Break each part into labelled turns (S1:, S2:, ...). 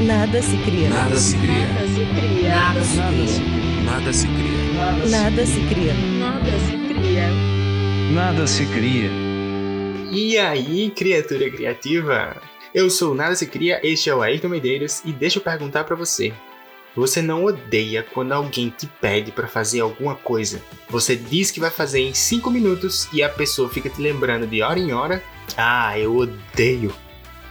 S1: Nada se cria.
S2: Nada se cria.
S3: Nada se cria.
S2: Nada se cria.
S1: Nada se cria.
S3: Nada se cria.
S4: Nada se cria.
S5: E aí, criatura criativa? Eu sou o Nada Se Cria, este é o Ayrton Medeiros e deixa eu perguntar pra você. Você não odeia quando alguém te pede pra fazer alguma coisa? Você diz que vai fazer em 5 minutos e a pessoa fica te lembrando de hora em hora? Ah, eu odeio!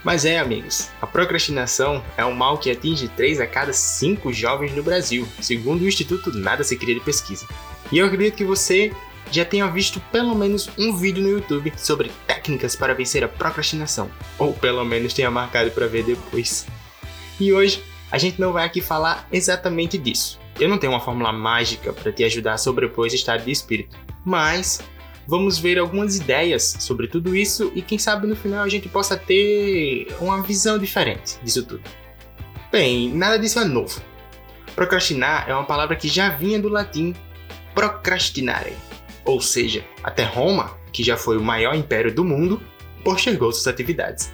S5: Mas é, amigos, a procrastinação é um mal que atinge 3 a cada 5 jovens no Brasil, segundo o Instituto Nada Se Cria de Pesquisa. E eu acredito que você já tenha visto pelo menos um vídeo no YouTube sobre técnicas para vencer a procrastinação, ou pelo menos tenha marcado para ver depois. E hoje a gente não vai aqui falar exatamente disso. Eu não tenho uma fórmula mágica para te ajudar a sobrepor esse estado de espírito, mas vamos ver algumas ideias sobre tudo isso e quem sabe no final a gente possa ter uma visão diferente disso tudo. Bem, nada disso é novo. Procrastinar é uma palavra que já vinha do latim procrastinare, ou seja, até Roma, que já foi o maior império do mundo, postergou suas atividades.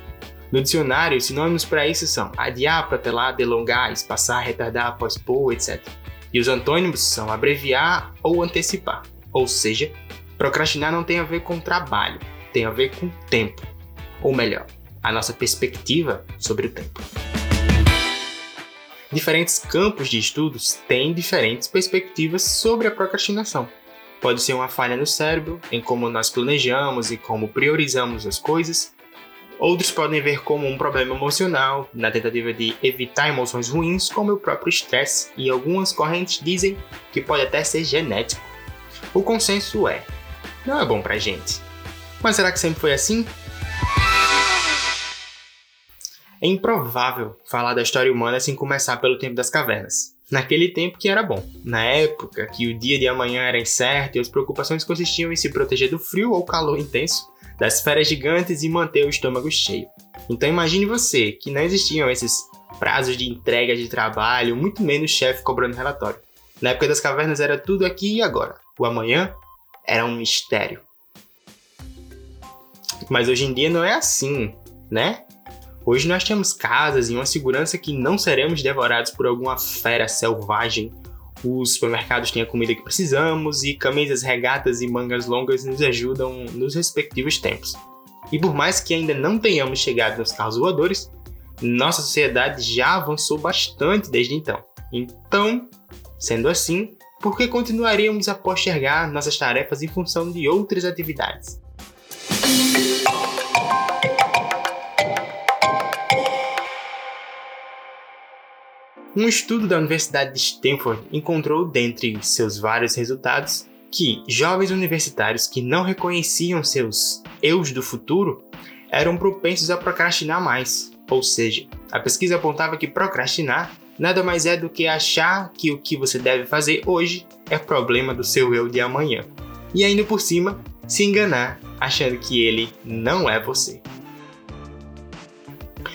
S5: No dicionário, sinônimos para isso são adiar, protelar, delongar, espaçar, retardar, pós-pôr, etc. E os antônimos são abreviar ou antecipar, ou seja, Procrastinar não tem a ver com trabalho, tem a ver com tempo. Ou melhor, a nossa perspectiva sobre o tempo. Diferentes campos de estudos têm diferentes perspectivas sobre a procrastinação. Pode ser uma falha no cérebro, em como nós planejamos e como priorizamos as coisas. Outros podem ver como um problema emocional, na tentativa de evitar emoções ruins, como o próprio estresse, e algumas correntes dizem que pode até ser genético. O consenso é: não é bom pra gente. Mas será que sempre foi assim? É improvável falar da história humana sem começar pelo tempo das cavernas. Naquele tempo que era bom. Na época que o dia de amanhã era incerto e as preocupações consistiam em se proteger do frio ou calor intenso, das feras gigantes e manter o estômago cheio. Então imagine você que não existiam esses prazos de entrega de trabalho, muito menos chefe cobrando relatório. Na época das cavernas era tudo aqui e agora. O amanhã era um mistério. Mas hoje em dia não é assim, né? Hoje nós temos casas e uma segurança que não seremos devorados por alguma fera selvagem. Os supermercados têm a comida que precisamos e camisas regatas e mangas longas nos ajudam nos respectivos tempos. E por mais que ainda não tenhamos chegado nos carros voadores, nossa sociedade já avançou bastante desde então. Então, sendo assim, por que continuaríamos a postergar nossas tarefas em função de outras atividades? Um estudo da Universidade de Stanford encontrou, dentre seus vários resultados, que jovens universitários que não reconheciam seus eus do futuro eram propensos a procrastinar mais. Ou seja, a pesquisa apontava que procrastinar nada mais é do que achar que o que você deve fazer hoje é problema do seu eu de amanhã. E ainda por cima, se enganar achando que ele não é você.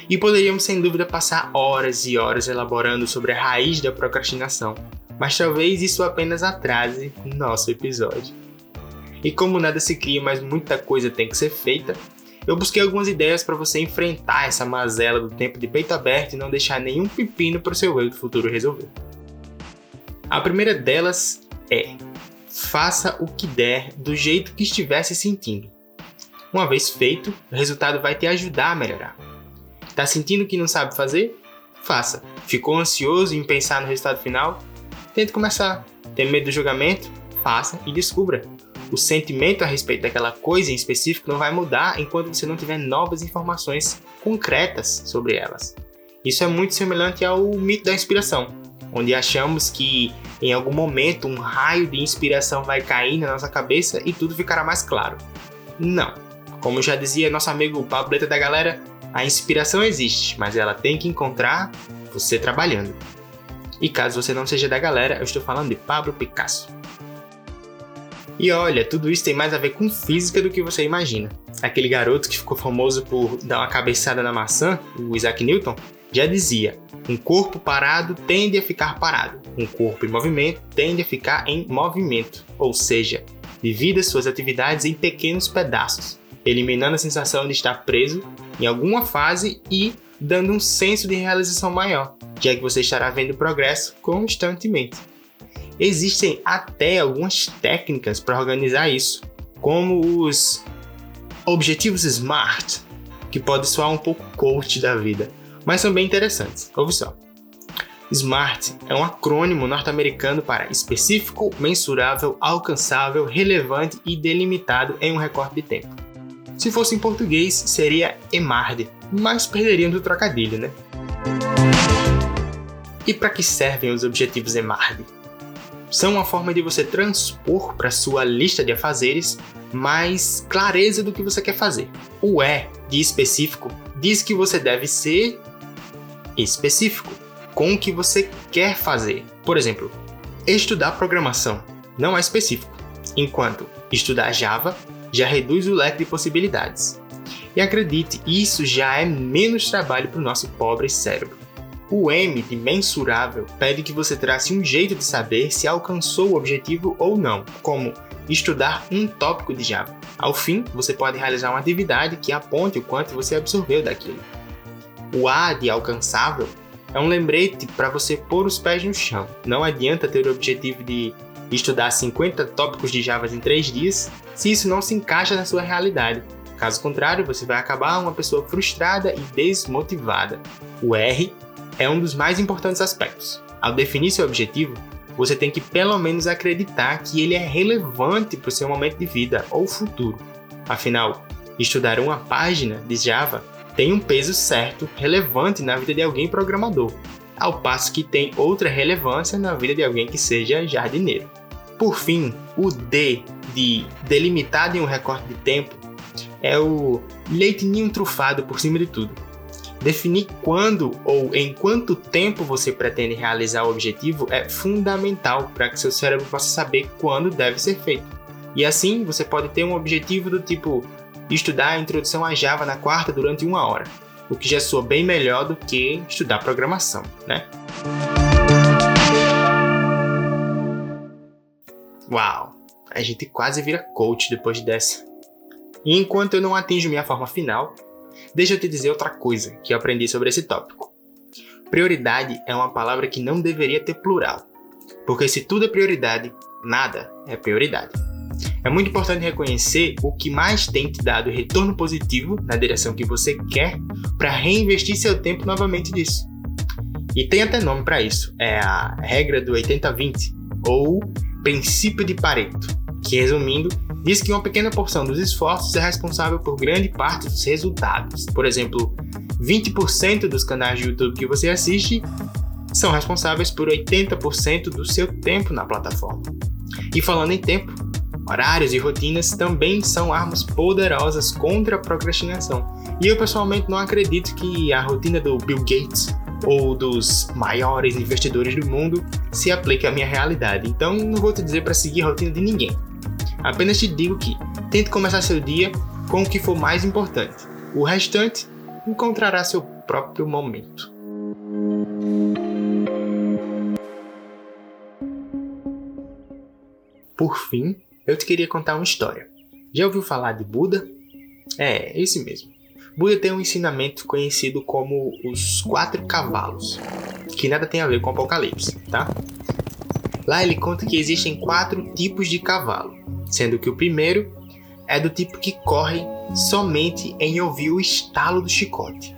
S5: E poderíamos sem dúvida passar horas e horas elaborando sobre a raiz da procrastinação, mas talvez isso apenas atrase nosso episódio. E como nada se cria, mas muita coisa tem que ser feita, eu busquei algumas ideias para você enfrentar essa mazela do tempo de peito aberto e não deixar nenhum pepino para o seu eu do futuro resolver. A primeira delas é: faça o que der do jeito que estiver se sentindo. Uma vez feito, o resultado vai te ajudar a melhorar. Tá sentindo que não sabe fazer? Faça. Ficou ansioso em pensar no resultado final? Tente começar. Tem medo do julgamento? Faça e descubra o sentimento a respeito daquela coisa em específico não vai mudar enquanto você não tiver novas informações concretas sobre elas. Isso é muito semelhante ao mito da inspiração, onde achamos que em algum momento um raio de inspiração vai cair na nossa cabeça e tudo ficará mais claro. Não. Como já dizia nosso amigo Pableta da galera, a inspiração existe, mas ela tem que encontrar você trabalhando. E caso você não seja da galera, eu estou falando de Pablo Picasso. E olha, tudo isso tem mais a ver com física do que você imagina. Aquele garoto que ficou famoso por dar uma cabeçada na maçã, o Isaac Newton, já dizia: um corpo parado tende a ficar parado, um corpo em movimento tende a ficar em movimento, ou seja, divida suas atividades em pequenos pedaços, eliminando a sensação de estar preso em alguma fase e dando um senso de realização maior, já que você estará vendo progresso constantemente. Existem até algumas técnicas para organizar isso, como os objetivos SMART, que pode soar um pouco coach da vida, mas são bem interessantes. Ouve só. SMART é um acrônimo norte-americano para específico, mensurável, alcançável, relevante e delimitado em um recorte de tempo. Se fosse em português, seria EMARD, mas perderiam do trocadilho, né? E para que servem os objetivos EMARD? São uma forma de você transpor para sua lista de afazeres mais clareza do que você quer fazer. O E de específico diz que você deve ser específico com o que você quer fazer. Por exemplo, estudar programação não é específico, enquanto estudar Java já reduz o leque de possibilidades. E acredite, isso já é menos trabalho para o nosso pobre cérebro. O M de mensurável pede que você trace um jeito de saber se alcançou o objetivo ou não, como estudar um tópico de Java. Ao fim, você pode realizar uma atividade que aponte o quanto você absorveu daquilo. O A de alcançável é um lembrete para você pôr os pés no chão. Não adianta ter o objetivo de estudar 50 tópicos de Java em 3 dias se isso não se encaixa na sua realidade. Caso contrário, você vai acabar uma pessoa frustrada e desmotivada. O R é um dos mais importantes aspectos. Ao definir seu objetivo, você tem que pelo menos acreditar que ele é relevante para o seu momento de vida ou futuro. Afinal, estudar uma página de Java tem um peso certo, relevante na vida de alguém programador, ao passo que tem outra relevância na vida de alguém que seja jardineiro. Por fim, o D de delimitado em um recorte de tempo é o leitinho trufado por cima de tudo. Definir quando ou em quanto tempo você pretende realizar o objetivo é fundamental para que seu cérebro possa saber quando deve ser feito. E assim você pode ter um objetivo do tipo estudar a introdução a Java na quarta durante uma hora, o que já soa bem melhor do que estudar programação, né? Uau, a gente quase vira coach depois dessa. E enquanto eu não atinjo minha forma final, deixa eu te dizer outra coisa que eu aprendi sobre esse tópico. Prioridade é uma palavra que não deveria ter plural, porque se tudo é prioridade, nada é prioridade. É muito importante reconhecer o que mais tem te dado retorno positivo na direção que você quer para reinvestir seu tempo novamente nisso. E tem até nome para isso, é a regra do 80-20 ou princípio de Pareto, que resumindo, diz que uma pequena porção dos esforços é responsável por grande parte dos resultados. Por exemplo, 20% dos canais de YouTube que você assiste são responsáveis por 80% do seu tempo na plataforma. E falando em tempo, Horários e rotinas também são armas poderosas contra a procrastinação. E eu pessoalmente não acredito que a rotina do Bill Gates ou dos maiores investidores do mundo se aplique à minha realidade. Então não vou te dizer para seguir a rotina de ninguém. Apenas te digo que tente começar seu dia com o que for mais importante. O restante encontrará seu próprio momento. Por fim, eu te queria contar uma história. Já ouviu falar de Buda? É, esse mesmo. Buda tem um ensinamento conhecido como os quatro cavalos, que nada tem a ver com Apocalipse, tá? Lá ele conta que existem quatro tipos de cavalo, sendo que o primeiro é do tipo que corre somente em ouvir o estalo do chicote,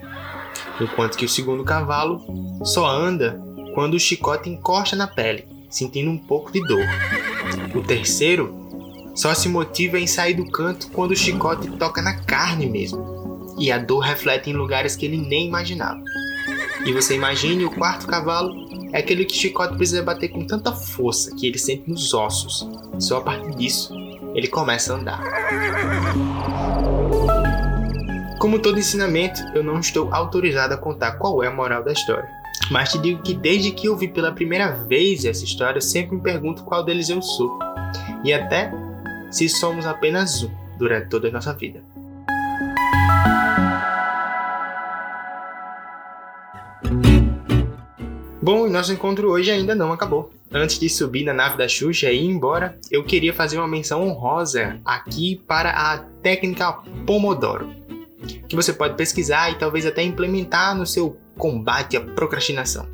S5: enquanto que o segundo cavalo só anda quando o chicote encosta na pele, sentindo um pouco de dor. O terceiro só se motiva em sair do canto quando o chicote toca na carne mesmo. E a dor reflete em lugares que ele nem imaginava. E você imagine o quarto cavalo é aquele que o chicote precisa bater com tanta força que ele sente nos ossos. Só a partir disso ele começa a andar. Como todo ensinamento, eu não estou autorizado a contar qual é a moral da história. Mas te digo que desde que eu vi pela primeira vez essa história, eu sempre me pergunto qual deles eu sou. E até se somos apenas um durante toda a nossa vida. Bom, nosso encontro hoje ainda não acabou. Antes de subir na nave da Xuxa e ir embora, eu queria fazer uma menção honrosa aqui para a técnica Pomodoro, que você pode pesquisar e talvez até implementar no seu combate à procrastinação.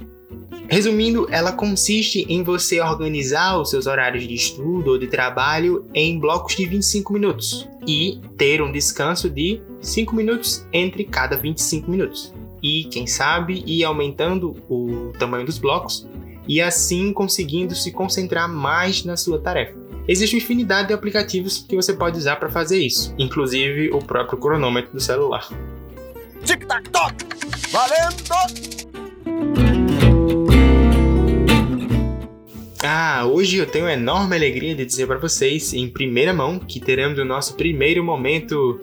S5: Resumindo, ela consiste em você organizar os seus horários de estudo ou de trabalho em blocos de 25 minutos e ter um descanso de 5 minutos entre cada 25 minutos. E quem sabe ir aumentando o tamanho dos blocos e assim conseguindo se concentrar mais na sua tarefa. Existe uma infinidade de aplicativos que você pode usar para fazer isso, inclusive o próprio cronômetro do celular.
S1: Tic-tac-toc! Valendo!
S5: Ah, hoje eu tenho a enorme alegria de dizer para vocês, em primeira mão, que teremos o nosso primeiro momento.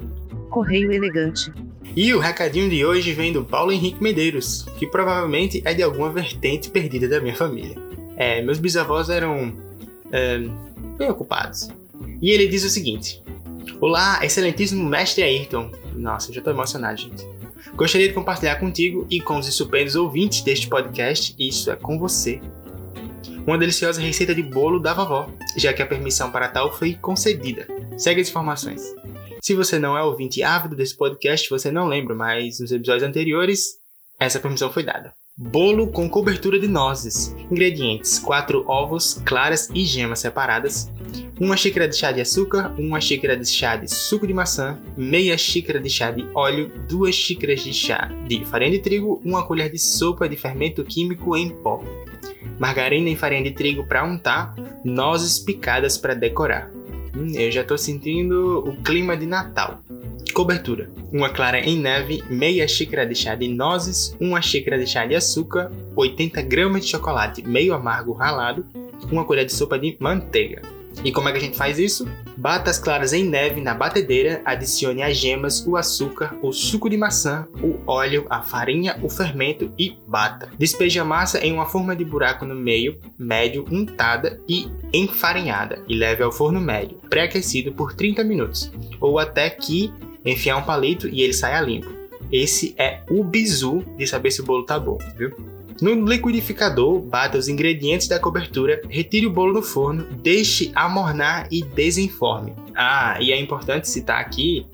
S3: Correio elegante.
S5: E o recadinho de hoje vem do Paulo Henrique Medeiros, que provavelmente é de alguma vertente perdida da minha família. É, meus bisavós eram. É, bem ocupados. E ele diz o seguinte: Olá, excelentíssimo mestre Ayrton. Nossa, já tô emocionado, gente. Gostaria de compartilhar contigo e com os estupendos ouvintes deste podcast, isso é com você, uma deliciosa receita de bolo da vovó, já que a permissão para tal foi concedida. Segue as informações. Se você não é ouvinte ávido desse podcast, você não lembra, mas nos episódios anteriores, essa permissão foi dada. Bolo com cobertura de nozes. Ingredientes: 4 ovos, claras e gemas separadas, 1 xícara de chá de açúcar, 1 xícara de chá de suco de maçã, meia xícara de chá de óleo, 2 xícaras de chá de farinha de trigo, 1 colher de sopa de fermento químico em pó, margarina e farinha de trigo para untar, nozes picadas para decorar. Hum, eu já estou sentindo o clima de Natal. Cobertura: uma clara em neve, meia xícara de chá de nozes, uma xícara de chá de açúcar, 80 gramas de chocolate meio amargo ralado, uma colher de sopa de manteiga. E como é que a gente faz isso? Bata as claras em neve na batedeira, adicione as gemas, o açúcar, o suco de maçã, o óleo, a farinha, o fermento e bata. Despeje a massa em uma forma de buraco no meio, médio, untada e enfarinhada e leve ao forno médio, pré-aquecido por 30 minutos, ou até que enfiar um palito e ele saia limpo. Esse é o bizu de saber se o bolo tá bom, viu? No liquidificador, bata os ingredientes da cobertura, retire o bolo do forno, deixe amornar e desenforme. Ah, e é importante citar aqui.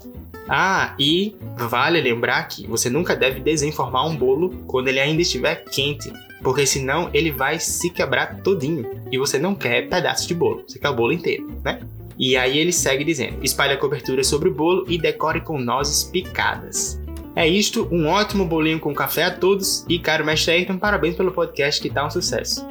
S5: Ah, e vale lembrar que você nunca deve desenformar um bolo quando ele ainda estiver quente, porque senão ele vai se quebrar todinho e você não quer pedaços de bolo, você quer o bolo inteiro, né? E aí ele segue dizendo: espalhe a cobertura sobre o bolo e decore com nozes picadas. É isto, um ótimo bolinho com café a todos e caro mestre Ayrton, parabéns pelo podcast que tá um sucesso.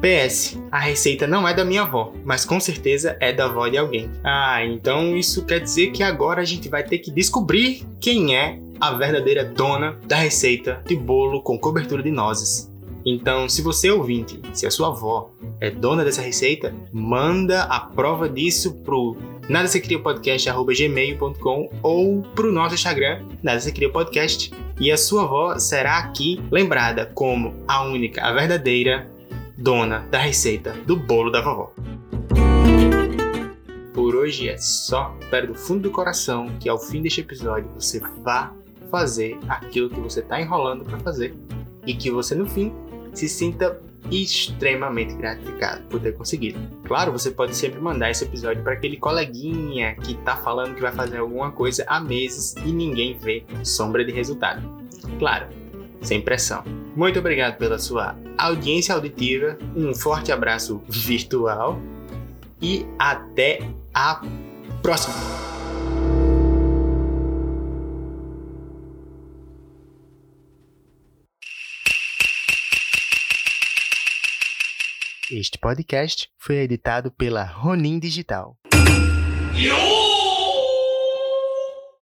S5: PS, a receita não é da minha avó, mas com certeza é da avó de alguém. Ah, então isso quer dizer que agora a gente vai ter que descobrir quem é a verdadeira dona da receita de bolo com cobertura de nozes. Então, se você é ouvinte, se a sua avó é dona dessa receita, manda a prova disso pro nada se cria podcast@gmail.com ou pro nosso Instagram, nada se cria podcast, e a sua avó será aqui lembrada como a única, a verdadeira dona da receita do bolo da vovó. Por hoje é só. Espero do fundo do coração que ao fim deste episódio você vá fazer aquilo que você está enrolando para fazer e que você no fim se sinta extremamente gratificado por ter conseguido. Claro, você pode sempre mandar esse episódio para aquele coleguinha que tá falando que vai fazer alguma coisa há meses e ninguém vê sombra de resultado. Claro, sem pressão. Muito obrigado pela sua audiência auditiva, um forte abraço virtual e até a próxima! Este podcast foi editado pela Ronin Digital.
S1: Yo!